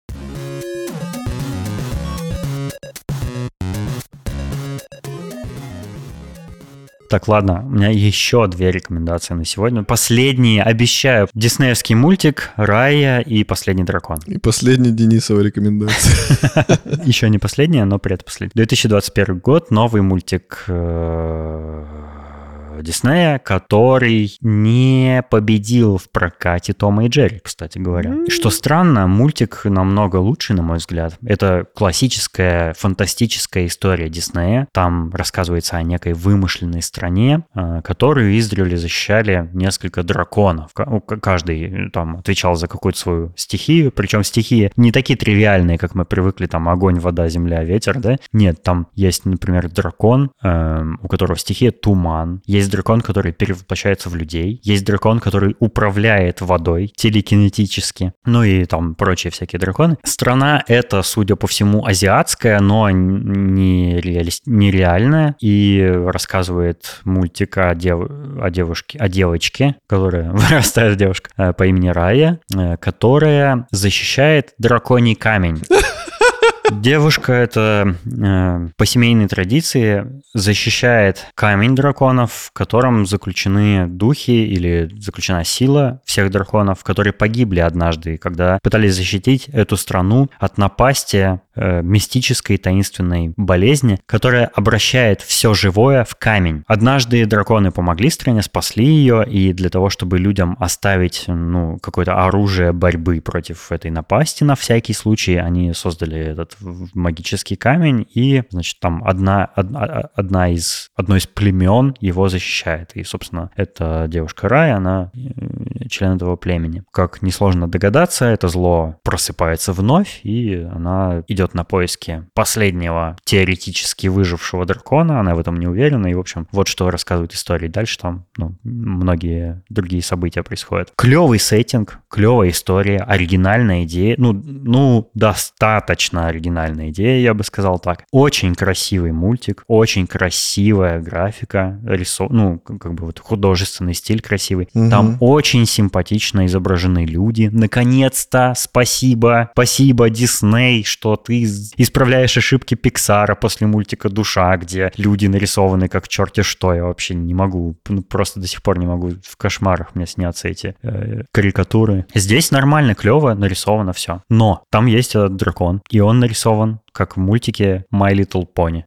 Так, ладно, у меня еще две рекомендации на сегодня. Последние, обещаю, диснеевский мультик «Рая» и «Последний дракон». И последняя Денисова рекомендация. Еще не последняя, но предпоследняя. 2021 год, новый мультик э, Диснея, который не победил в прокате Тома и Джерри, кстати говоря. Mm-hmm. что странно, мультик намного лучше, на мой взгляд. Это классическая фантастическая история Диснея. Там рассказывается о некой вымышленной стране, э, которую издревле защищали несколько драконов. Каждый там отвечал за какую-то свою стихию, причем стихии не такие тривиальные, как мы привыкли, там огонь, вода, земля, ветер, да? Нет, там есть, например, дракон, эм, у которого стихия туман, есть дракон, который перевоплощается в людей. Есть дракон, который управляет водой телекинетически. Ну и там прочие всякие драконы. Страна это, судя по всему, азиатская, но не, реали... нереальная. И рассказывает мультик о, дев... о девушке, о девочке, которая вырастает девушка э, по имени Рая, э, которая защищает драконий камень. Девушка это э, по семейной традиции защищает камень драконов, в котором заключены духи или заключена сила всех драконов, которые погибли однажды, когда пытались защитить эту страну от напасти э, мистической таинственной болезни, которая обращает все живое в камень. Однажды драконы помогли стране, спасли ее, и для того, чтобы людям оставить ну, какое-то оружие борьбы против этой напасти на всякий случай, они создали этот магический камень, и, значит, там одна, одна, одна из, одно из племен его защищает. И, собственно, эта девушка Рай, она э, член этого племени. Как несложно догадаться, это зло просыпается вновь, и она идет на поиски последнего теоретически выжившего дракона, она в этом не уверена, и, в общем, вот что рассказывает история. Дальше там ну, многие другие события происходят. Клевый сеттинг, клевая история, оригинальная идея, ну, ну достаточно оригинальная идея, я бы сказал так. Очень красивый мультик, очень красивая графика, рисов... ну, как бы вот художественный стиль красивый. Угу. Там очень симпатично изображены люди. Наконец-то, спасибо, спасибо, Дисней, что ты исправляешь ошибки Пиксара после мультика «Душа», где люди нарисованы как черти что. Я вообще не могу, ну, просто до сих пор не могу. В кошмарах мне снятся эти э, карикатуры. Здесь нормально, клево нарисовано все. Но там есть этот дракон, и он нарисован как в мультике My Little Pony.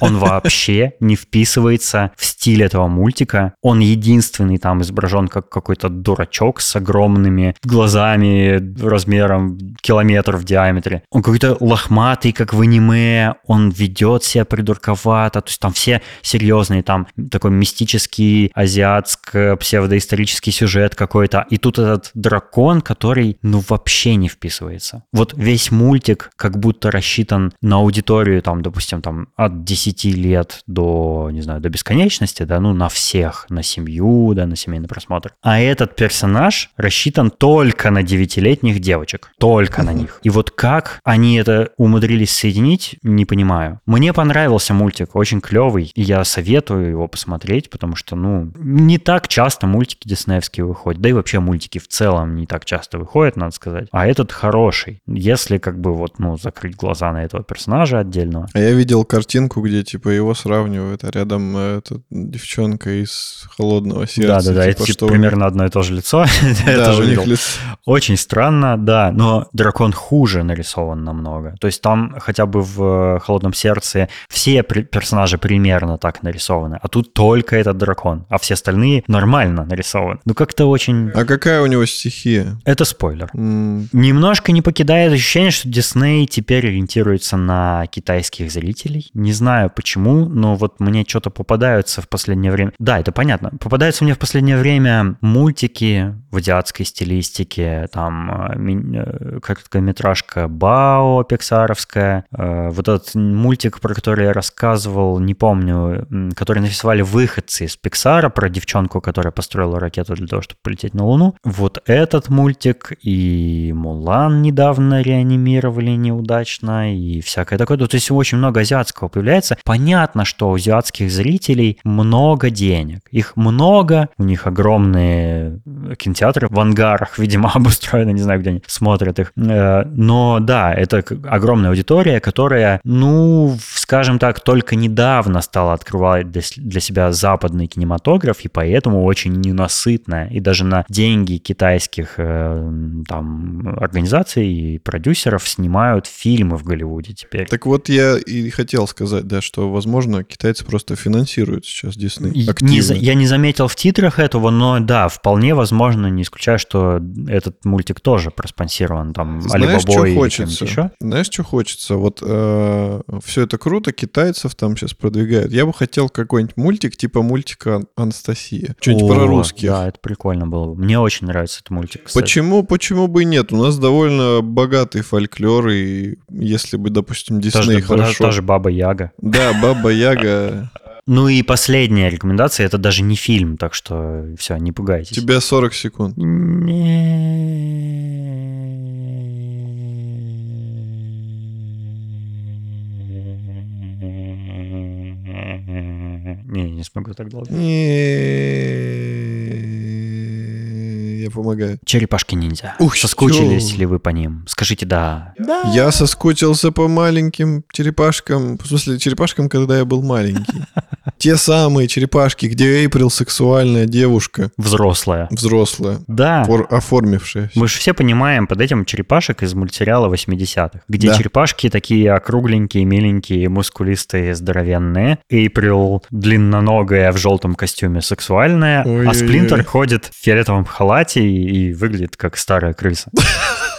Он вообще не вписывается в стиль этого мультика. Он единственный там изображен как какой-то дурачок с огромными глазами размером километр в диаметре. Он какой-то лохматый, как в аниме. Он ведет себя придурковато. То есть там все серьезные. Там такой мистический азиатско-псевдоисторический сюжет какой-то. И тут этот дракон, который, ну, вообще не вписывается. Вот весь мультик как будто рассчитан на аудиторию, там, допустим, там, от 10 лет до, не знаю, до бесконечности, да, ну, на всех, на семью, да, на семейный просмотр. А этот персонаж рассчитан только на 9-летних девочек. Только на них. И вот как они это умудрились соединить, не понимаю. Мне понравился мультик, очень клевый, и я советую его посмотреть, потому что, ну, не так часто мультики диснеевские выходят, да и вообще мультики в целом не так часто выходят, надо сказать. А этот хороший. Если как бы вот, ну, закрыть глаза на этого персонажа отдельного. А я видел картинку, где типа его сравнивают, а рядом э, эта девчонка из холодного сердца. Да, да, да, типа, это типа, примерно одно и то же лицо. Да, у них лицо. Очень странно, да, но дракон хуже нарисован намного. То есть там хотя бы в холодном сердце все персонажи примерно так нарисованы, а тут только этот дракон, а все остальные нормально нарисованы. Ну как-то очень... А какая у него стихия? Это спойлер. Немножко не покидает ощущение, что Дисней теперь ориентируется на китайских зрителей. Не знаю почему, но вот мне что-то попадаются в последнее время. Да, это понятно. Попадаются мне в последнее время мультики в азиатской стилистике, там э, э, короткометражка Бао пиксаровская, э, вот этот мультик, про который я рассказывал, не помню, который нарисовали выходцы из Пиксара про девчонку, которая построила ракету для того, чтобы полететь на Луну. Вот этот мультик и Мулан недавно реанимировали неудачно и всякое такое. То есть очень много азиатского появляется. Понятно, что у азиатских зрителей много денег. Их много, у них огромные кинотеатры в ангарах, видимо, обустроены, не знаю, где они смотрят их. Э, но да, это огромная аудитория, которая, ну, скажем так, только недавно стала открывать для себя западный кинематограф, и поэтому очень ненасытная. И даже на деньги китайских э, там организаций и продюсеров снимают фильмы в Голливуде теперь. Так вот я и хотел сказать, да, что, возможно, китайцы просто финансируют сейчас Дисней Не, я не заметил в титрах этого, но да, вполне возможно, не исключаю, что этот мультик тоже проспонсирован там Знаешь, что хочется? еще. Знаешь, что хочется? Вот э, все это круто, китайцев там сейчас продвигают. Я бы хотел какой-нибудь мультик типа мультика Анастасия. Что-нибудь про русских. Да, это прикольно было бы. Мне очень нравится этот мультик. Кстати. Почему, почему бы и нет? У нас довольно богатый фольклор, и если бы, допустим, Дисней хорошо... Та же Баба Яга. Да, Баба Яга. Ну и последняя рекомендация, это даже не фильм, так что все, не пугайтесь. Тебе 40 секунд. Не, не смогу так долго я помогаю. Черепашки-ниндзя. Ух, Соскучились чё? ли вы по ним? Скажите «да». Да. Я соскучился по маленьким черепашкам. В смысле, черепашкам, когда я был маленький. Те самые черепашки, где Эйприл сексуальная девушка. Взрослая. Взрослая. Да. Фор- оформившаяся. Мы же все понимаем под этим черепашек из мультсериала 80-х, где да. черепашки такие округленькие, миленькие, мускулистые, здоровенные. Эйприл длинноногая в желтом костюме сексуальная, Ой-ой-ой. а Сплинтер ходит в фиолетовом халате и, и выглядит как старая крыса.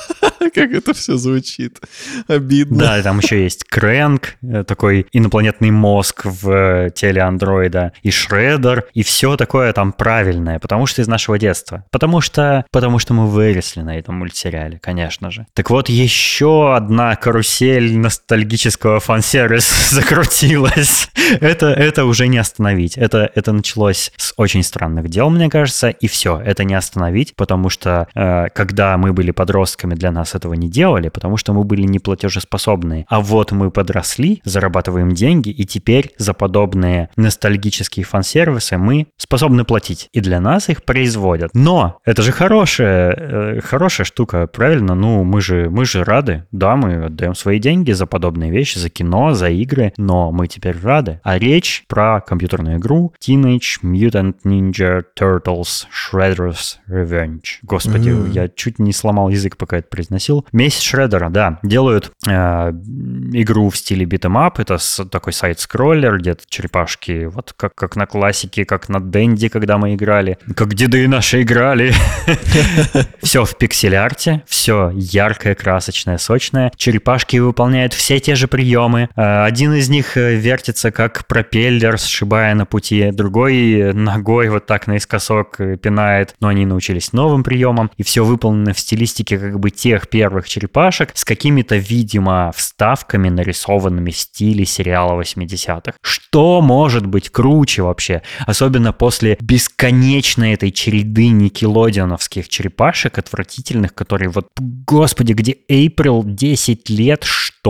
Как это все звучит. Обидно. Да, там еще есть Крэнк, э, такой инопланетный мозг в э, теле андроида, и Шредер, и все такое там правильное, потому что из нашего детства. Потому что, потому что мы выросли на этом мультсериале, конечно же. Так вот, еще одна карусель ностальгического фан-сервиса закрутилась. это, это уже не остановить. Это, это началось с очень странных дел, мне кажется, и все, это не остановить, потому что э, когда мы были подростками, для нас этого не делали, потому что мы были неплатежеспособные. А вот мы подросли, зарабатываем деньги, и теперь за подобные ностальгические фан-сервисы мы способны платить. И для нас их производят. Но это же хорошая, э, хорошая штука, правильно? Ну, мы же, мы же рады. Да, мы отдаем свои деньги за подобные вещи, за кино, за игры, но мы теперь рады. А речь про компьютерную игру Teenage Mutant Ninja Turtles Shredder's Revenge. Господи, mm-hmm. я чуть не сломал язык, пока это произносил носил. Месть Шреддера, да, делают э, игру в стиле beat 'em up. Это с, такой side-scroller, где-то черепашки, вот как, как на классике, как на Дэнди, когда мы играли. Как деды наши играли. Все в пиксель-арте, все яркое, красочное, сочное. Черепашки выполняют все те же приемы. Э, один из них э, вертится как пропеллер, сшибая на пути, другой ногой вот так наискосок э, пинает, но они научились новым приемам, и все выполнено в стилистике как бы тех первых черепашек с какими-то, видимо, вставками, нарисованными в стиле сериала 80-х. Что может быть круче вообще? Особенно после бесконечной этой череды никелодионовских черепашек отвратительных, которые вот, господи, где Эйприл 10 лет, что?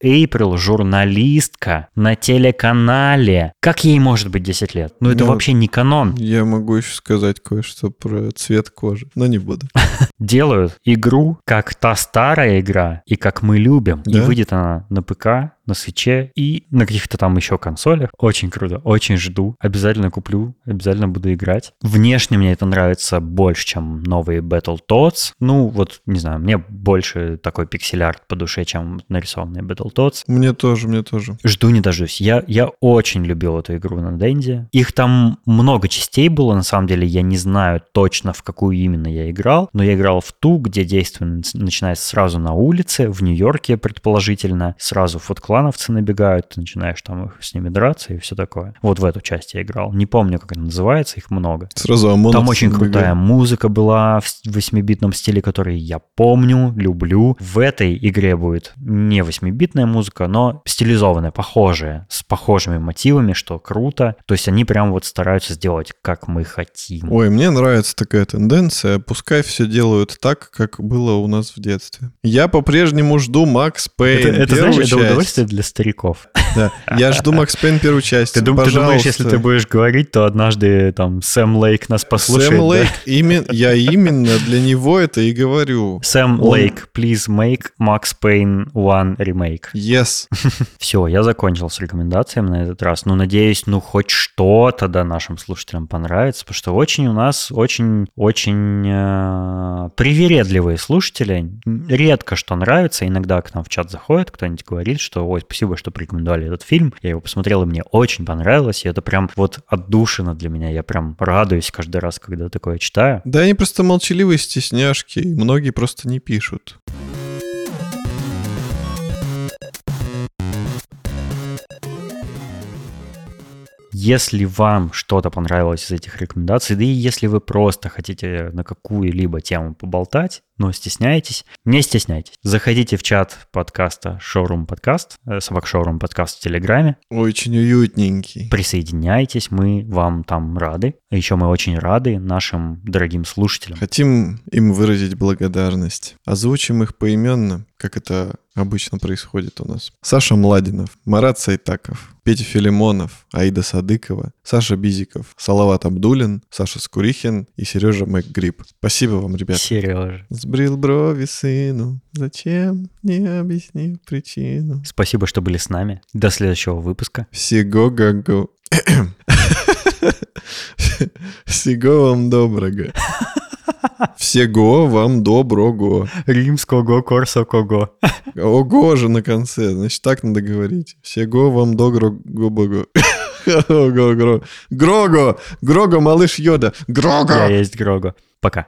Эйприл журналистка на телеканале. Как ей может быть 10 лет? Ну это ну, вообще не канон. Я могу еще сказать кое-что про цвет кожи, но не буду. Делают игру, как та старая игра, и как мы любим. Да? И выйдет она на ПК на свече и на каких-то там еще консолях. Очень круто, очень жду. Обязательно куплю, обязательно буду играть. Внешне мне это нравится больше, чем новые Battletoads. Ну, вот, не знаю, мне больше такой пиксель-арт по душе, чем нарисованные Battletoads. Мне тоже, мне тоже. Жду не дождусь. Я, я очень любил эту игру на Денде. Их там много частей было, на самом деле. Я не знаю точно, в какую именно я играл, но я играл в ту, где действие начинается сразу на улице, в Нью-Йорке, предположительно, сразу в клановцы набегают, ты начинаешь там их, с ними драться и все такое. Вот в эту часть я играл. Не помню, как это называется, их много. Сразу Там очень набегают. крутая музыка была в 8-битном стиле, который я помню, люблю. В этой игре будет не 8-битная музыка, но стилизованная, похожая, с похожими мотивами, что круто. То есть они прям вот стараются сделать, как мы хотим. Ой, мне нравится такая тенденция. Пускай все делают так, как было у нас в детстве. Я по-прежнему жду Макс Пейн. Это, это знаешь, это удовольствие для стариков. Да. Я жду Макс Пейн первую часть. Ты, дум, ты думаешь, если ты будешь говорить, то однажды там Сэм Лейк нас послушает? Сэм Лейк, да? имен, я именно для него это и говорю. Сэм Он... Лейк, please make Max Payne one remake. Yes. Все, я закончил с рекомендациями на этот раз. Ну, надеюсь, ну хоть что-то да нашим слушателям понравится, потому что очень у нас очень, очень э, привередливые слушатели. Редко что нравится. Иногда к нам в чат заходит кто-нибудь говорит, что ой, спасибо, что порекомендовали этот фильм. Я его посмотрел, и мне очень понравилось. И это прям вот отдушина для меня. Я прям радуюсь каждый раз, когда такое читаю. Да, они просто молчаливые стесняшки. И многие просто не пишут. Если вам что-то понравилось из этих рекомендаций, да и если вы просто хотите на какую-либо тему поболтать, но стесняетесь, не стесняйтесь. Заходите в чат подкаста Showroom Podcast, э, собак Showroom Podcast в Телеграме. Очень уютненький. Присоединяйтесь, мы вам там рады. А еще мы очень рады нашим дорогим слушателям. Хотим им выразить благодарность. Озвучим их поименно, как это обычно происходит у нас. Саша Младинов, Марат Сайтаков, Петя Филимонов, Аида Садыкова, Саша Бизиков, Салават Абдулин, Саша Скурихин и Сережа Макгриб. Спасибо вам, ребята. Сережа. Сбрил брови сыну, зачем, не объяснив причину. Спасибо, что были с нами. До следующего выпуска. Всего го Всего вам доброго. Всего вам доброго. Римского корсокого. Ого же на конце, значит, так надо говорить. Всего вам доброго. Грого, Грого, Грого, малыш Йода, Грого. Я есть Грого. Пока.